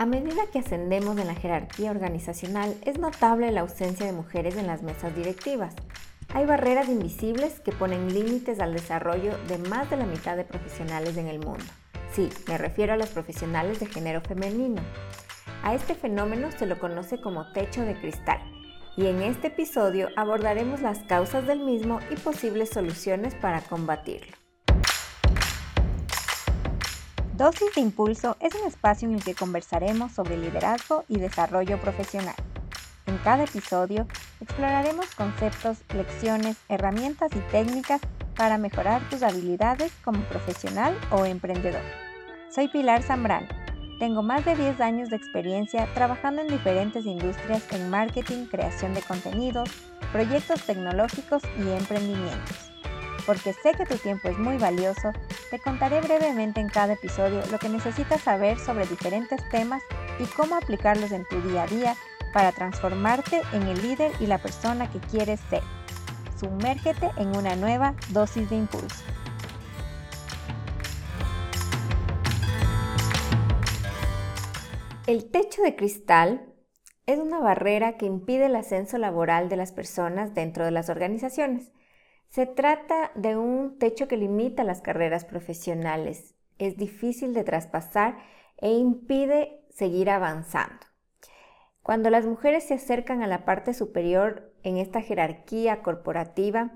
A medida que ascendemos en la jerarquía organizacional, es notable la ausencia de mujeres en las mesas directivas. Hay barreras invisibles que ponen límites al desarrollo de más de la mitad de profesionales en el mundo. Sí, me refiero a los profesionales de género femenino. A este fenómeno se lo conoce como techo de cristal y en este episodio abordaremos las causas del mismo y posibles soluciones para combatirlo. Dosis de Impulso es un espacio en el que conversaremos sobre liderazgo y desarrollo profesional. En cada episodio exploraremos conceptos, lecciones, herramientas y técnicas para mejorar tus habilidades como profesional o emprendedor. Soy Pilar Zambrano. Tengo más de 10 años de experiencia trabajando en diferentes industrias en marketing, creación de contenidos, proyectos tecnológicos y emprendimientos porque sé que tu tiempo es muy valioso, te contaré brevemente en cada episodio lo que necesitas saber sobre diferentes temas y cómo aplicarlos en tu día a día para transformarte en el líder y la persona que quieres ser. Sumérgete en una nueva dosis de impulso. El techo de cristal es una barrera que impide el ascenso laboral de las personas dentro de las organizaciones. Se trata de un techo que limita las carreras profesionales, es difícil de traspasar e impide seguir avanzando. Cuando las mujeres se acercan a la parte superior en esta jerarquía corporativa,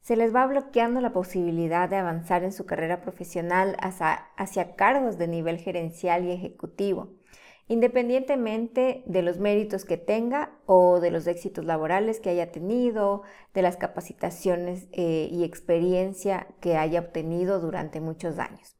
se les va bloqueando la posibilidad de avanzar en su carrera profesional hacia, cargos de nivel gerencial y ejecutivo independientemente de los méritos que tenga o de los éxitos laborales que haya tenido, de las capacitaciones eh, y experiencia que haya obtenido durante muchos años.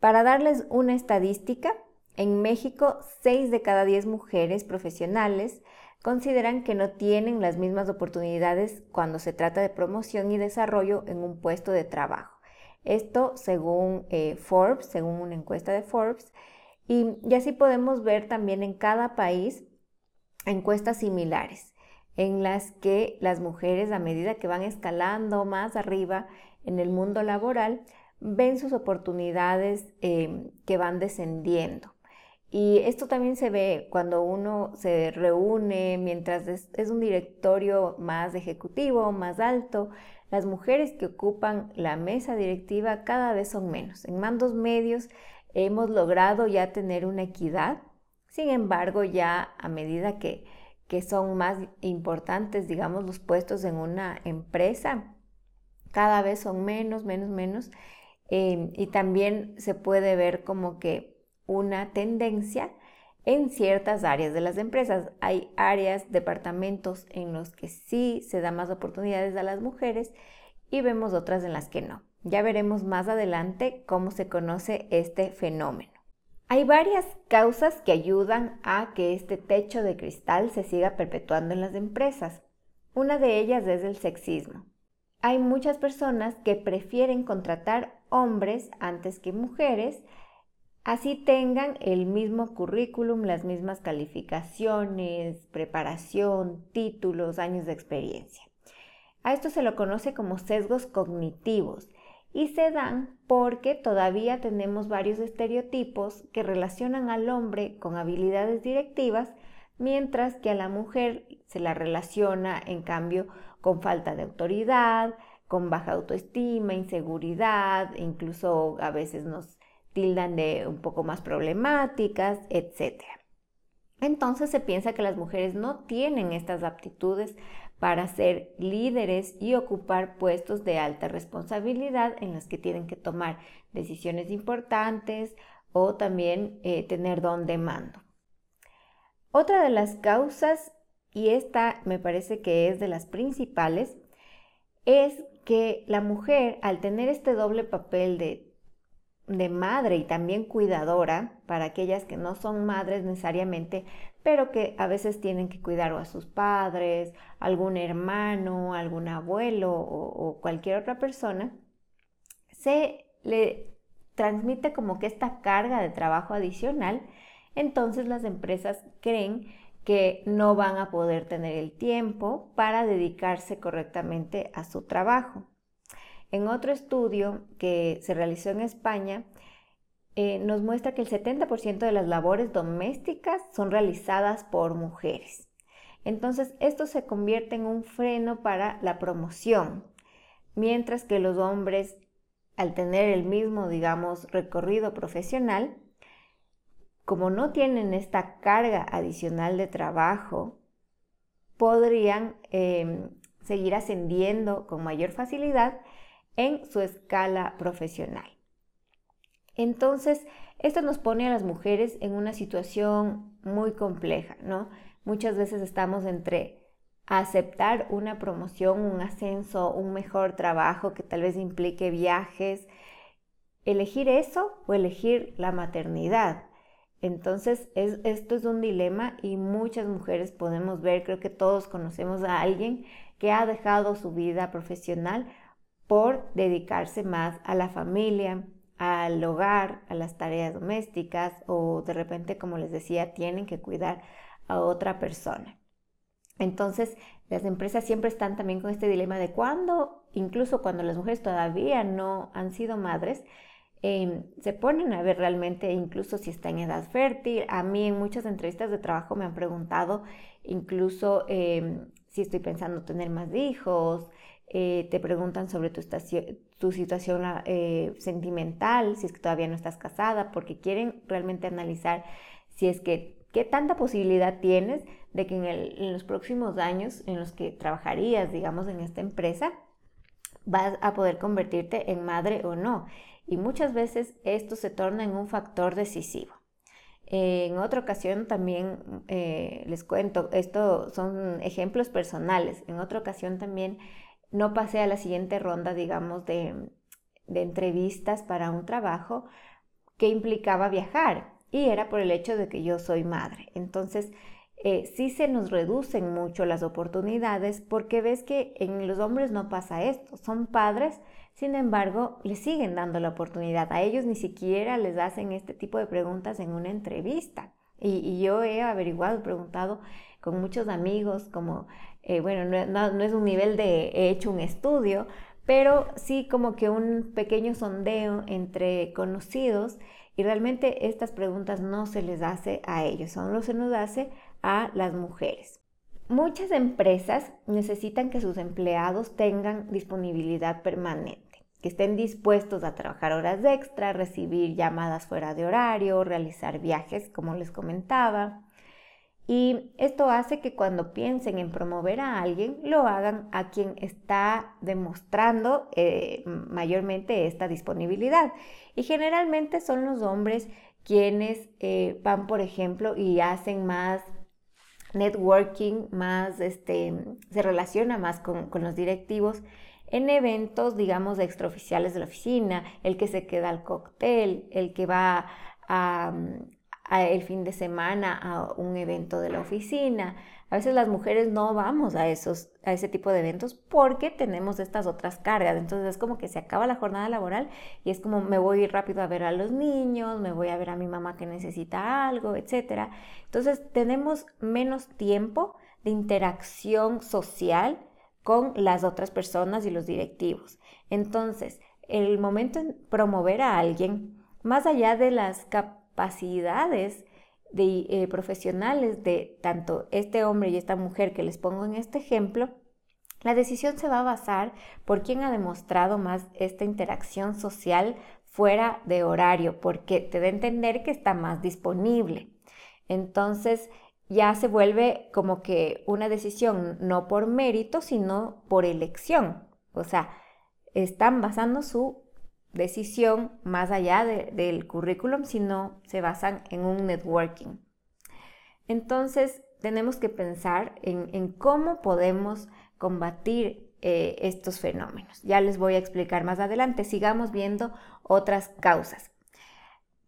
Para darles una estadística, en México 6 de cada 10 mujeres profesionales consideran que no tienen las mismas oportunidades cuando se trata de promoción y desarrollo en un puesto de trabajo. Esto según eh, Forbes, según una encuesta de Forbes, y, así podemos ver también en cada país encuestas similares en las que las mujeres a medida que van escalando más arriba en el mundo laboral ven sus oportunidades em, que van descendiendo. Y esto también se ve cuando uno se reúne, mientras es, un directorio más ejecutivo, más alto, las mujeres que ocupan la mesa directiva cada vez son menos. En mandos medios hemos logrado ya tener una equidad. Sin embargo, ya a medida que, son más importantes, digamos, los puestos en una empresa, cada vez son menos, menos, menos. Em, y también se puede ver como que una tendencia en ciertas áreas de las empresas. Hay áreas, departamentos en los que sí se da más oportunidades a las mujeres y vemos otras en las que no. Ya veremos más adelante cómo se conoce este fenómeno. Hay varias causas que ayudan a que este techo de cristal se siga perpetuando en las empresas. Una de ellas es el sexismo. Hay muchas personas que prefieren contratar hombres antes que mujeres, así tengan el mismo currículum, las mismas calificaciones, preparación, títulos, años de experiencia. A esto se lo conoce como sesgos cognitivos y se dan porque todavía tenemos varios estereotipos que relacionan al hombre con habilidades directivas, mientras que a la mujer se la relaciona en cambio con falta de autoridad, con baja autoestima, inseguridad, incluso a veces nos tildan de un poco más problemáticas, etc. Entonces se piensa que las mujeres no tienen estas aptitudes para ser líderes y ocupar puestos de alta responsabilidad en los que tienen que tomar decisiones importantes o también eh, tener don de mando. Otra de las causas, y esta me parece que es de las principales, es que la mujer al tener este doble papel de de madre y también cuidadora para aquellas que no son madres necesariamente, pero que a veces tienen que cuidar a sus padres, algún hermano, algún abuelo o, cualquier otra persona, se le transmite como que esta carga de trabajo adicional, entonces las empresas creen que no van a poder tener el tiempo para dedicarse correctamente a su trabajo. En otro estudio que se realizó en España, eh, nos muestra que el 70% de las labores domésticas son realizadas por mujeres. Entonces, esto se convierte en un freno para la promoción, mientras que los hombres, al tener el mismo, digamos, recorrido profesional, como no tienen esta carga adicional de trabajo, podrían em, seguir ascendiendo con mayor facilidad en su escala profesional. Entonces, esto nos pone a las mujeres en una situación muy compleja, ¿no? Muchas veces estamos entre aceptar una promoción, un ascenso, un mejor trabajo que tal vez implique viajes, elegir eso o elegir la maternidad. Entonces, esto es un dilema y muchas mujeres podemos ver, creo que todos conocemos a alguien que ha dejado su vida profesional por dedicarse más a la familia, al hogar, a las tareas domésticas o de repente, como les decía, tienen que cuidar a otra persona. Entonces, las empresas siempre están también con este dilema de cuando, incluso cuando las mujeres todavía no han sido madres, em, se ponen a ver realmente incluso si está en edad fértil. A mí en muchas entrevistas de trabajo me han preguntado incluso em, si estoy pensando tener más hijos, eh, te preguntan sobre tu, tu situación eh, sentimental, si es que todavía no estás casada, porque quieren realmente analizar si es que qué tanta posibilidad tienes de que en, los próximos años en los que trabajarías, digamos, en esta empresa, vas a poder convertirte en madre o no. Y muchas veces esto se torna en un factor decisivo. en otra ocasión también eh, les cuento, esto son ejemplos personales. En otra ocasión también no pasé a la siguiente ronda, digamos, de, entrevistas para un trabajo que implicaba viajar y era por el hecho de que yo soy madre. Entonces, eh, sí se nos reducen mucho las oportunidades porque ves que en los hombres no pasa esto, son padres, sin embargo, les siguen dando la oportunidad. A ellos ni siquiera les hacen este tipo de preguntas en una entrevista. Y, yo he averiguado, preguntado con muchos amigos, como, eh, bueno, no, es un nivel de he hecho un estudio, pero sí como que un pequeño sondeo entre conocidos y realmente estas preguntas no se les hace a ellos, solo se nos hace a las mujeres. Muchas empresas necesitan que sus empleados tengan disponibilidad permanente que estén dispuestos a trabajar horas extra, recibir llamadas fuera de horario, realizar viajes, como les comentaba. Y esto hace que cuando piensen en promover a alguien, lo hagan a quien está demostrando eh, mayormente esta disponibilidad. Y generalmente son los hombres quienes eh, van, por ejemplo, y hacen más networking, más, este, se relaciona más con, con los directivos en eventos, digamos, extraoficiales de la oficina, el que se queda al cóctel, el que va a, el fin de semana a un evento de la oficina. A veces las mujeres no vamos a, esos, a ese tipo de eventos porque tenemos estas otras cargas. Entonces es como que se acaba la jornada laboral y es como me voy rápido a ver a los niños, me voy a ver a mi mamá que necesita algo, etc. Entonces tenemos menos tiempo de interacción social con las otras personas y los directivos. Entonces, el momento en promover a alguien, más allá de las capacidades de, eh, profesionales de tanto este hombre y esta mujer que les pongo en este ejemplo, la decisión se va a basar por quién ha demostrado más esta interacción social fuera de horario, porque te da a entender que está más disponible. Entonces, ya se vuelve como que una decisión no por mérito, sino por elección. O sea, están basando su decisión más allá del currículum, sino se basan en un networking. Entonces, tenemos que pensar en, cómo podemos combatir eh, estos fenómenos. Ya les voy a explicar más adelante. Sigamos viendo otras causas.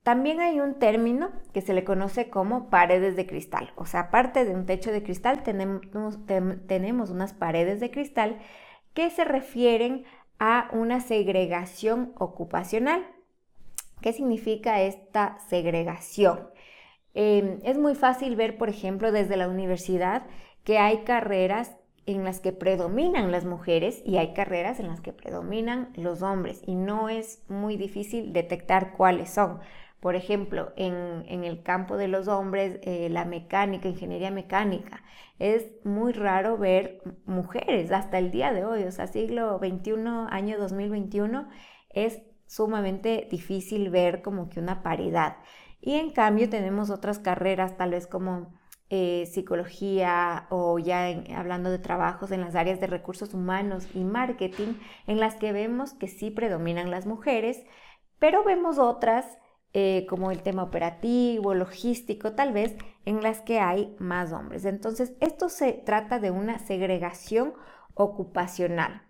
También hay un término que se le conoce como paredes de cristal. O sea, aparte de un techo de cristal, tenemos, unas paredes de cristal que se refieren a una segregación ocupacional. ¿Qué significa esta segregación? Em, es muy fácil ver, por ejemplo, desde la universidad que hay carreras en las que predominan las mujeres y hay carreras en las que predominan los hombres y no es muy difícil detectar cuáles son Por ejemplo, en, el campo de los hombres, eh, la mecánica, ingeniería mecánica, es muy raro ver mujeres hasta el día de hoy, o sea, siglo XXI, año 2021, es sumamente difícil ver como que una paridad. Y en cambio tenemos otras carreras, tal vez como eh, psicología o ya hablando de trabajos en las áreas de recursos humanos y marketing, en las que vemos que sí predominan las mujeres, pero vemos otras eh, como el tema operativo, logístico, tal vez, en las que hay más hombres. Entonces, esto se trata de una segregación ocupacional,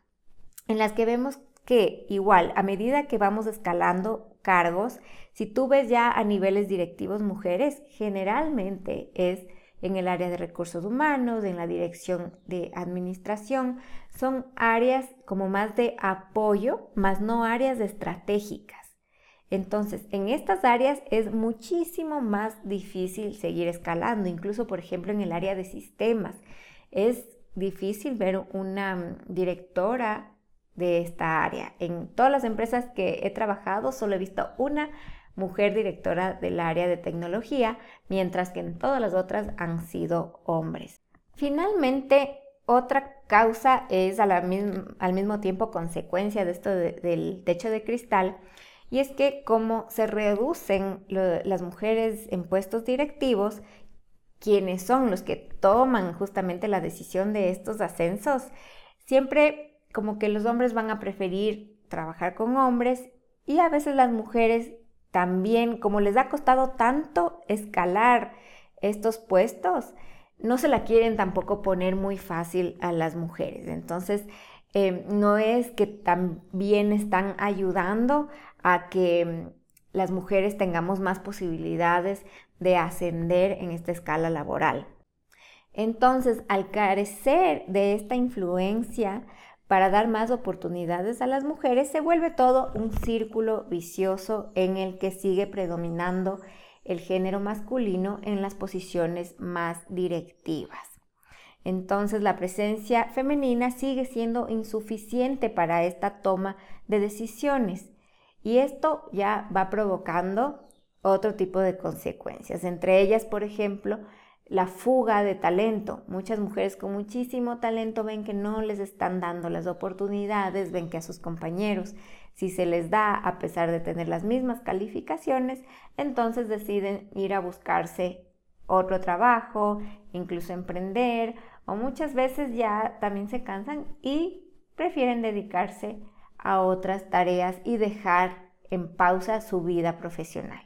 en las que vemos que igual, a medida que vamos escalando cargos, si tú ves ya a niveles directivos mujeres, generalmente es en el área de recursos humanos, en la dirección de administración, son áreas como más de apoyo, más no áreas estratégicas. Entonces, en estas áreas es muchísimo más difícil seguir escalando, incluso por ejemplo en el área de sistemas. Es difícil ver una mm, directora de esta área. En todas las empresas que he trabajado solo he visto una mujer directora del área de tecnología, mientras que en todas las otras han sido hombres. Finalmente, otra causa es al mismo tiempo consecuencia de esto del techo de cristal, y es que como se reducen las mujeres en puestos directivos, quienes son los que toman justamente la decisión de estos ascensos, siempre como que los hombres van a preferir trabajar con hombres y a veces las mujeres también, como les ha costado tanto escalar estos puestos, no se la quieren tampoco poner muy fácil a las mujeres. Entonces, eh, no es que también están ayudando a que mm, las mujeres tengamos más posibilidades de ascender en esta escala laboral. Entonces, al carecer de esta influencia para dar más oportunidades a las mujeres, se vuelve todo un círculo vicioso en el que sigue predominando el género masculino en las posiciones más directivas. Entonces la presencia femenina sigue siendo insuficiente para esta toma de decisiones y esto ya va provocando otro tipo de consecuencias, entre ellas, por ejemplo, la fuga de talento. Muchas mujeres con muchísimo talento ven que no les están dando las oportunidades, ven que a sus compañeros si se les da a pesar de tener las mismas calificaciones, entonces deciden ir a buscarse otro trabajo, incluso emprender, o muchas veces ya también se cansan y prefieren dedicarse a otras tareas y dejar en pausa su vida profesional.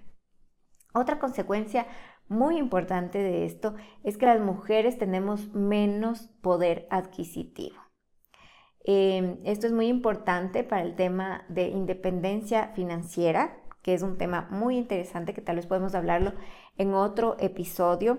Otra consecuencia muy importante de esto es que las mujeres tenemos menos poder adquisitivo. Em, esto es muy importante para el tema de independencia financiera, que es un tema muy interesante que tal vez podemos hablarlo en otro episodio.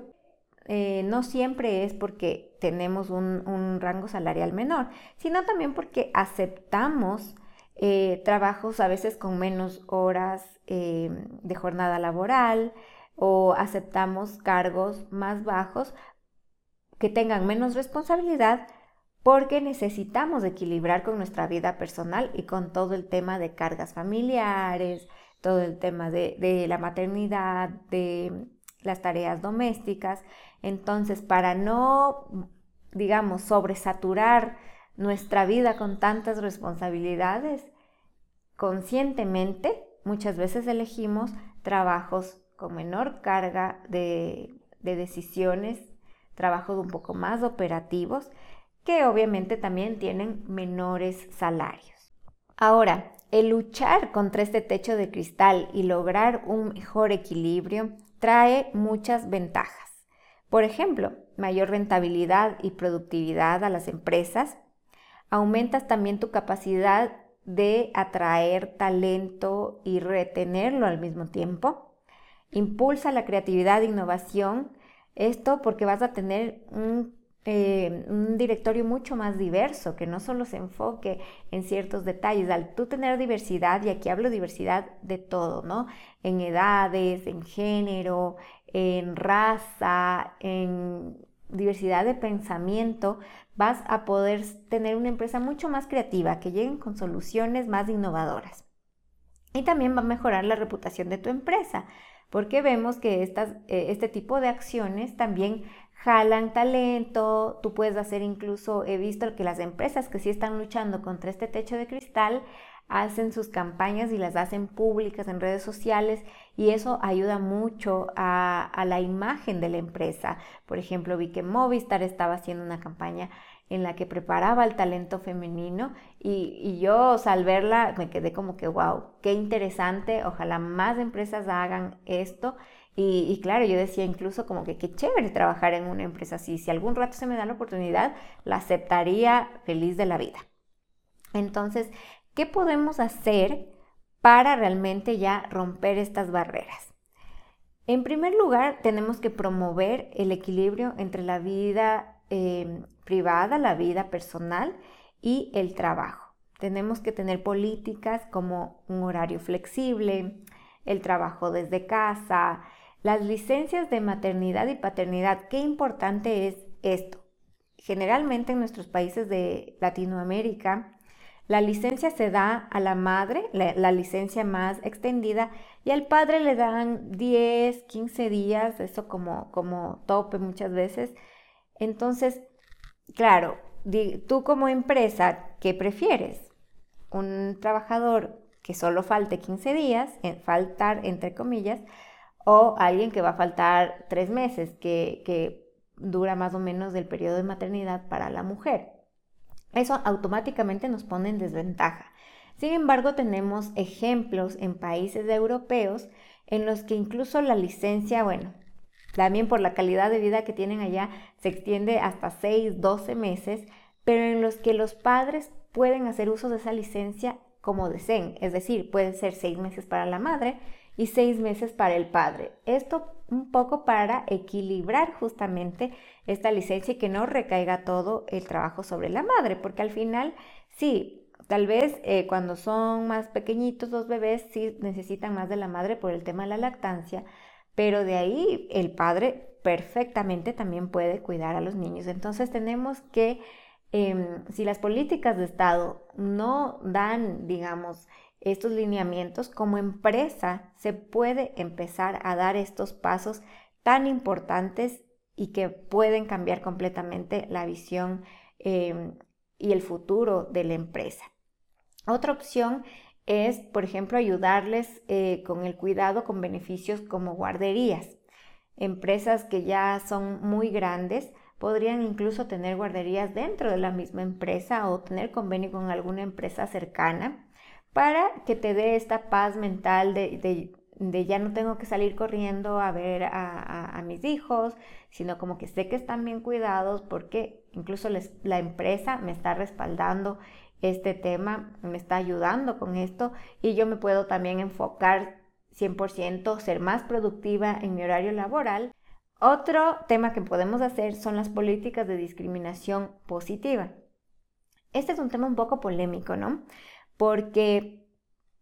Eh, no siempre es porque tenemos un rango salarial menor, sino también porque aceptamos eh, trabajos a veces con menos horas eh, de jornada laboral o aceptamos cargos más bajos que tengan menos responsabilidad porque necesitamos equilibrar con nuestra vida personal y con todo el tema de cargas familiares, todo el tema de la maternidad, de las tareas domésticas. Entonces, para no, digamos, sobresaturar nuestra vida con tantas responsabilidades, conscientemente muchas veces elegimos trabajos con menor carga de, decisiones, trabajos un poco más operativos, que obviamente también tienen menores salarios. Ahora, el luchar contra este techo de cristal y lograr un mejor equilibrio trae muchas ventajas. Por ejemplo, mayor rentabilidad y productividad a las empresas, aumentas también tu capacidad de atraer talento y retenerlo al mismo tiempo. Impulsa la creatividad e innovación. Esto porque vas a tener eh, un, directorio mucho más diverso, que no solo se enfoque en ciertos detalles. Al tú tener diversidad, y aquí hablo diversidad de todo, ¿no? En edades, en género, en raza, en diversidad de pensamiento, vas a poder tener una empresa mucho más creativa, que lleguen con soluciones más innovadoras. Y también va a mejorar la reputación de tu empresa, porque vemos que estas, eh, este tipo de acciones también jalan talento, tú puedes hacer incluso, he visto que las empresas que sí están luchando contra este techo de cristal hacen sus campañas y las hacen públicas en redes sociales y eso ayuda mucho a, la imagen de la empresa. Por ejemplo, vi que Movistar estaba haciendo una campaña en la que preparaba el talento femenino y, yo al verla me quedé como que, wow, qué interesante, ojalá más empresas hagan esto. Y, claro, yo decía incluso como que qué chévere trabajar en una empresa así. Si algún rato se me da la oportunidad, la aceptaría feliz de la vida. Entonces, ¿Qué podemos hacer para realmente ya romper estas barreras? En primer lugar, tenemos que promover el equilibrio entre la vida em, privada, la vida personal y el trabajo. Tenemos que tener políticas como un horario flexible, el trabajo desde casa, las licencias de maternidad y paternidad. Qué importante es esto. Generalmente en nuestros países de Latinoamérica, la licencia se da a la madre, la, licencia más extendida, y al padre le dan 10, 15 días, eso como, como tope muchas veces. Entonces, claro, tú como empresa, ¿qué prefieres? ¿Un trabajador que solo falte 15 días, faltar entre comillas, o alguien que va a faltar tres meses, que, que dura más o menos el periodo de maternidad para la mujer? Eso automáticamente nos pone en desventaja. Sin embargo, tenemos ejemplos en países europeos en los que incluso la licencia, bueno, también por la calidad de vida que tienen allá, se extiende hasta 6, 12 meses, pero en los que los padres pueden hacer uso de esa licencia como deseen. Es decir, puede ser 6 meses para la madre y 6 meses para el padre. Esto un poco para equilibrar justamente esta licencia y que no recaiga todo el trabajo sobre la madre, porque al final sí, tal vez eh, cuando son más pequeñitos los bebés sí necesitan más de la madre por el tema de la lactancia, pero de ahí el padre perfectamente también puede cuidar a los niños. Entonces tenemos que, em, si las políticas de Estado no dan, digamos, estos lineamientos, como empresa se puede empezar a dar estos pasos tan importantes y que pueden cambiar completamente la visión em, y el futuro de la empresa. Otra opción es, por ejemplo, ayudarles eh, con el cuidado con beneficios como guarderías. Empresas que ya son muy grandes podrían incluso tener guarderías dentro de la misma empresa o tener convenio con alguna empresa cercana para que te dé esta paz mental de, de ya no tengo que salir corriendo a ver a, mis hijos, sino como que sé que están bien cuidados porque incluso la empresa me está respaldando este tema, me está ayudando con esto y yo me puedo también enfocar 100%, ser más productiva en mi horario laboral. Otro tema que podemos hacer son las políticas de discriminación positiva. Este es un tema un poco polémico, ¿no? Porque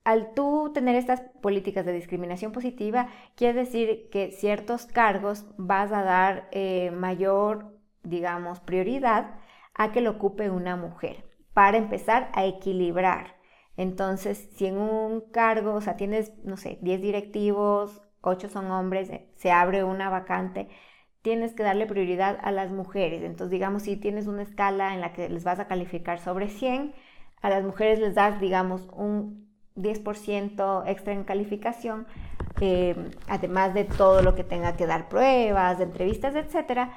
al tú tener estas políticas de discriminación positiva, quiere decir que ciertos cargos vas a dar eh, mayor, digamos, prioridad a que lo ocupe una mujer, para empezar a equilibrar. Entonces, si en un cargo, o sea, tienes, no sé, 10 directivos, 8 son hombres, eh, se abre una vacante, tienes que darle prioridad a las mujeres. Entonces, digamos, si tienes una escala en la que les vas a calificar sobre 100, a las mujeres les das, digamos, un 10% extra en calificación, eh, además de todo lo que tenga que dar pruebas, entrevistas, etcétera,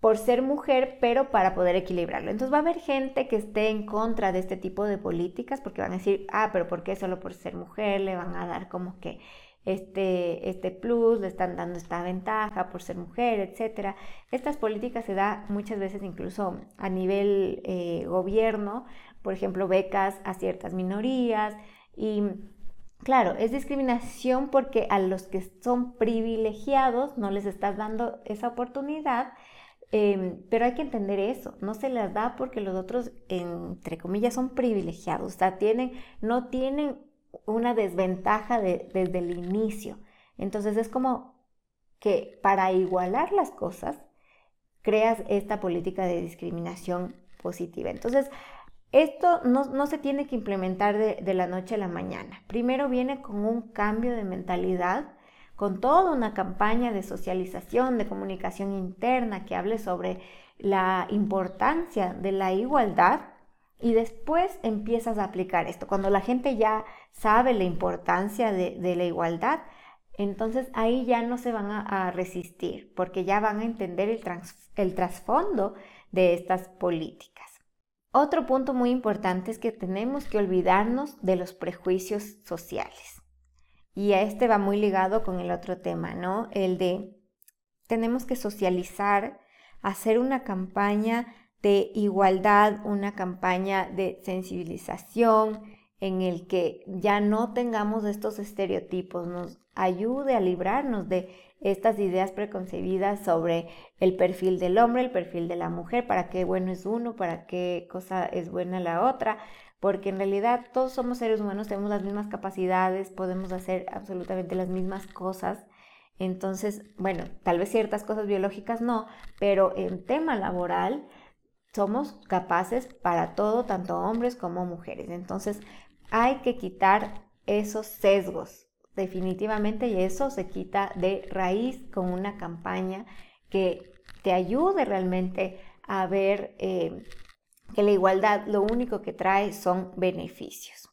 por ser mujer, pero para poder equilibrarlo. Entonces va a haber gente que esté en contra de este tipo de políticas porque van a decir, ah, pero ¿por qué solo por ser mujer le van a dar como que este, este plus, le están dando esta ventaja por ser mujer, etcétera? Estas políticas se da muchas veces incluso a nivel eh, gobierno, por ejemplo, becas a ciertas minorías, y claro, es discriminación porque a los que son privilegiados no les estás dando esa oportunidad, em, pero hay que entender eso, no se les da porque los otros, entre comillas, son privilegiados, o sea, tienen, no tienen una desventaja desde el inicio. Entonces es como que para igualar las cosas, creas esta política de discriminación positiva. Entonces, Esto no, se tiene que implementar de, la noche a la mañana. Primero viene con un cambio de mentalidad, con toda una campaña de socialización, de comunicación interna que hable sobre la importancia de la igualdad y después empiezas a aplicar esto. Cuando la gente ya sabe la importancia de, la igualdad, entonces ahí ya no se van a, resistir porque ya van a entender el trasfondo de estas políticas. Otro punto muy importante es que tenemos que olvidarnos de los prejuicios sociales. Y a este va muy ligado con el otro tema, ¿no? El de tenemos que socializar, hacer una campaña de igualdad, una campaña de sensibilización en el que ya no tengamos estos estereotipos, nos ayude a librarnos de estas ideas preconcebidas sobre el perfil del hombre, el perfil de la mujer, para qué bueno es uno, para qué cosa es buena la otra, porque en realidad todos somos seres humanos, tenemos las mismas capacidades, podemos hacer absolutamente las mismas cosas. Entonces, bueno, tal vez ciertas cosas biológicas no, pero en tema laboral somos capaces para todo, tanto hombres como mujeres. Entonces, hay que quitar esos sesgos definitivamente y eso se quita de raíz con una campaña que te ayude realmente a ver eh, que la igualdad lo único que trae son beneficios.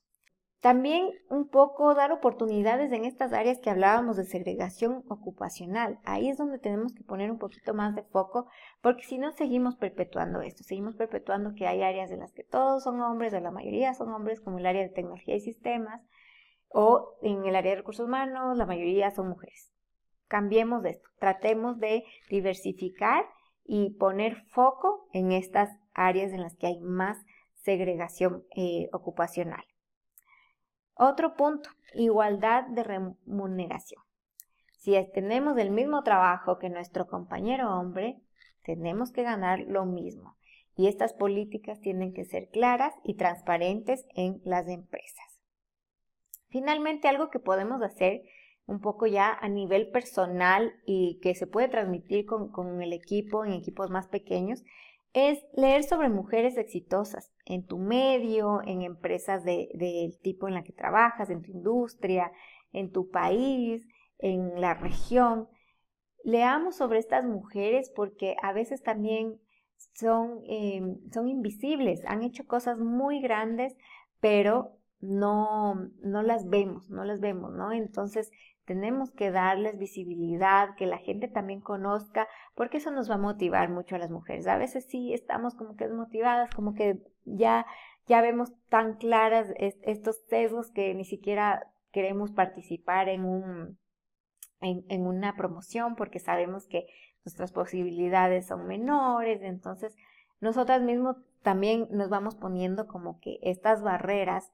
También un poco dar oportunidades en estas áreas que hablábamos de segregación ocupacional. Ahí es donde tenemos que poner un poquito más de foco, porque si no seguimos perpetuando esto, seguimos perpetuando que hay áreas en las que todos son hombres, o la mayoría son hombres, como el área de tecnología y sistemas, o en el área de recursos humanos la mayoría son mujeres. Cambiemos de esto, tratemos de diversificar y poner foco en estas áreas en las que hay más segregación eh, ocupacional. Otro punto, igualdad de remuneración. Si tenemos el mismo trabajo que nuestro compañero hombre, tenemos que ganar lo mismo. Y estas políticas tienen que ser claras y transparentes en las empresas. Finalmente, algo que podemos hacer un poco ya a nivel personal y que se puede transmitir con, el equipo, en equipos más pequeños, es leer sobre mujeres exitosas en tu medio, en empresas del tipo en la que trabajas, en tu industria, en tu país, en la región. Leamos sobre estas mujeres porque a veces también son, em, son invisibles, han hecho cosas muy grandes, pero no, no las vemos, no las vemos, ¿no? Entonces tenemos que darles visibilidad, que la gente también conozca, porque eso nos va a motivar mucho a las mujeres. A veces sí estamos como que desmotivadas, como que ya, ya vemos tan claras estos sesgos que ni siquiera queremos participar en un, en, en una promoción porque sabemos que nuestras posibilidades son menores, entonces nosotras mismos también nos vamos poniendo como que estas barreras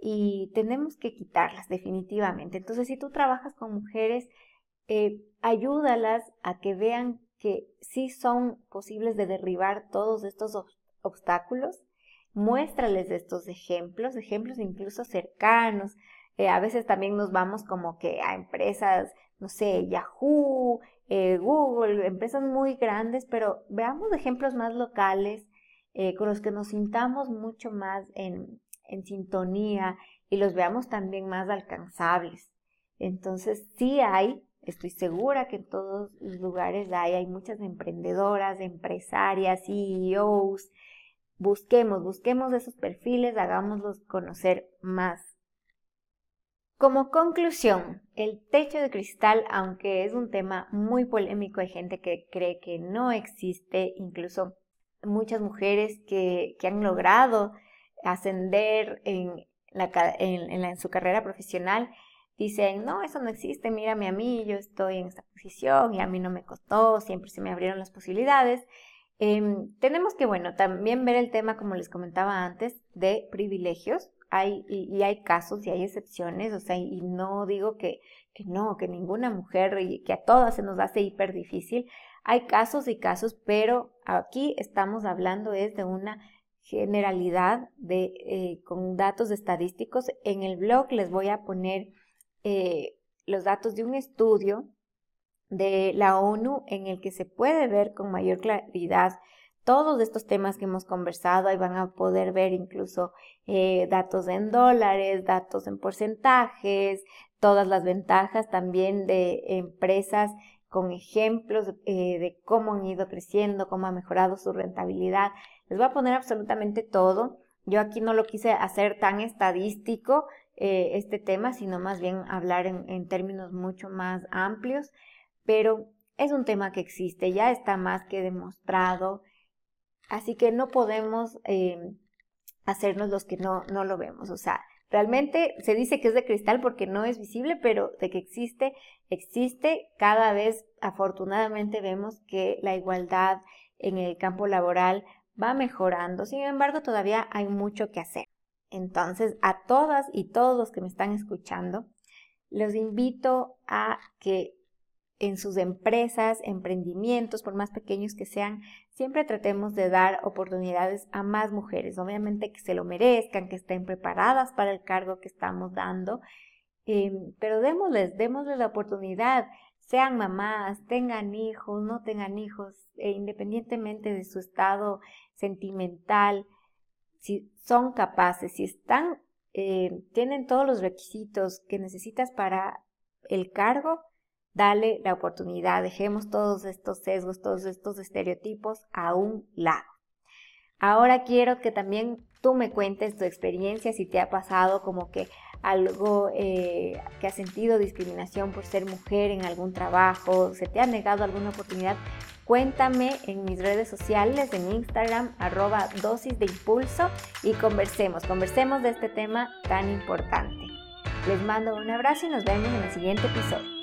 y tenemos que quitarlas definitivamente. Entonces, si tú trabajas con mujeres, eh, ayúdalas a que vean que sí son posibles de derribar todos estos obstáculos. Muéstrales estos ejemplos, ejemplos incluso cercanos. Eh, a veces también nos vamos como que a empresas, no sé, Yahoo, eh, Google, empresas muy grandes, pero veamos ejemplos más locales con los que nos sintamos mucho más en, en sintonía y los veamos también más alcanzables. Entonces, sí hay, estoy segura que en todos los lugares hay, hay muchas emprendedoras, empresarias, CEOs. Busquemos, busquemos esos perfiles, hagámoslos conocer más. Como conclusión, el techo de cristal, aunque es un tema muy polémico, hay gente que cree que no existe, incluso muchas mujeres que, que han logrado ascender en, la, en, su carrera profesional, dicen, no, eso no existe, mírame a mí, yo estoy en esta posición y a mí no me costó, siempre se me abrieron las posibilidades. Em, tenemos que, bueno, también ver el tema, como les comentaba antes, de privilegios. Hay, y, hay casos y hay excepciones, o sea, y no digo que, que no, que ninguna mujer, y que a todas se nos hace hiper difícil. Hay casos y casos, pero aquí estamos hablando es de una generalidad de, eh, con datos estadísticos. En el blog les voy a poner eh, los datos de un estudio de la ONU en el que se puede ver con mayor claridad todos estos temas que hemos conversado. Ahí van a poder ver incluso eh, datos en dólares, datos en porcentajes, todas las ventajas también de empresas con ejemplos de cómo han ido creciendo, cómo ha mejorado su rentabilidad. Les voy a poner absolutamente todo. Yo aquí no lo quise hacer tan estadístico eh, este tema, sino más bien hablar en, términos mucho más amplios, pero es un tema que existe, ya está más que demostrado, así que no podemos eh, hacernos los que no, no lo vemos. O sea, Realmente se dice que es de cristal porque no es visible, pero de que existe, existe. Cada vez, afortunadamente, vemos que la igualdad en el campo laboral va mejorando. Sin embargo, todavía hay mucho que hacer. Entonces, a todas y todos los que me están escuchando, los invito a que en sus empresas, emprendimientos, por más pequeños que sean, siempre tratemos de dar oportunidades a más mujeres. Obviamente que se lo merezcan, que estén preparadas para el cargo que estamos dando, em, pero démosles, démosles la oportunidad. Sean mamás, tengan hijos, no tengan hijos, e independientemente de su estado sentimental, si son capaces, si están, eh, tienen todos los requisitos que necesitas para el cargo, Dale la oportunidad, dejemos todos estos sesgos, todos estos estereotipos a un lado. Ahora quiero que también tú me cuentes tu experiencia, si te ha pasado como que algo eh, que has sentido discriminación por ser mujer en algún trabajo, se te ha negado alguna oportunidad, cuéntame en mis redes sociales, en Instagram, arroba dosis de impulso y conversemos, conversemos de este tema tan importante. Les mando un abrazo y nos vemos en el siguiente episodio.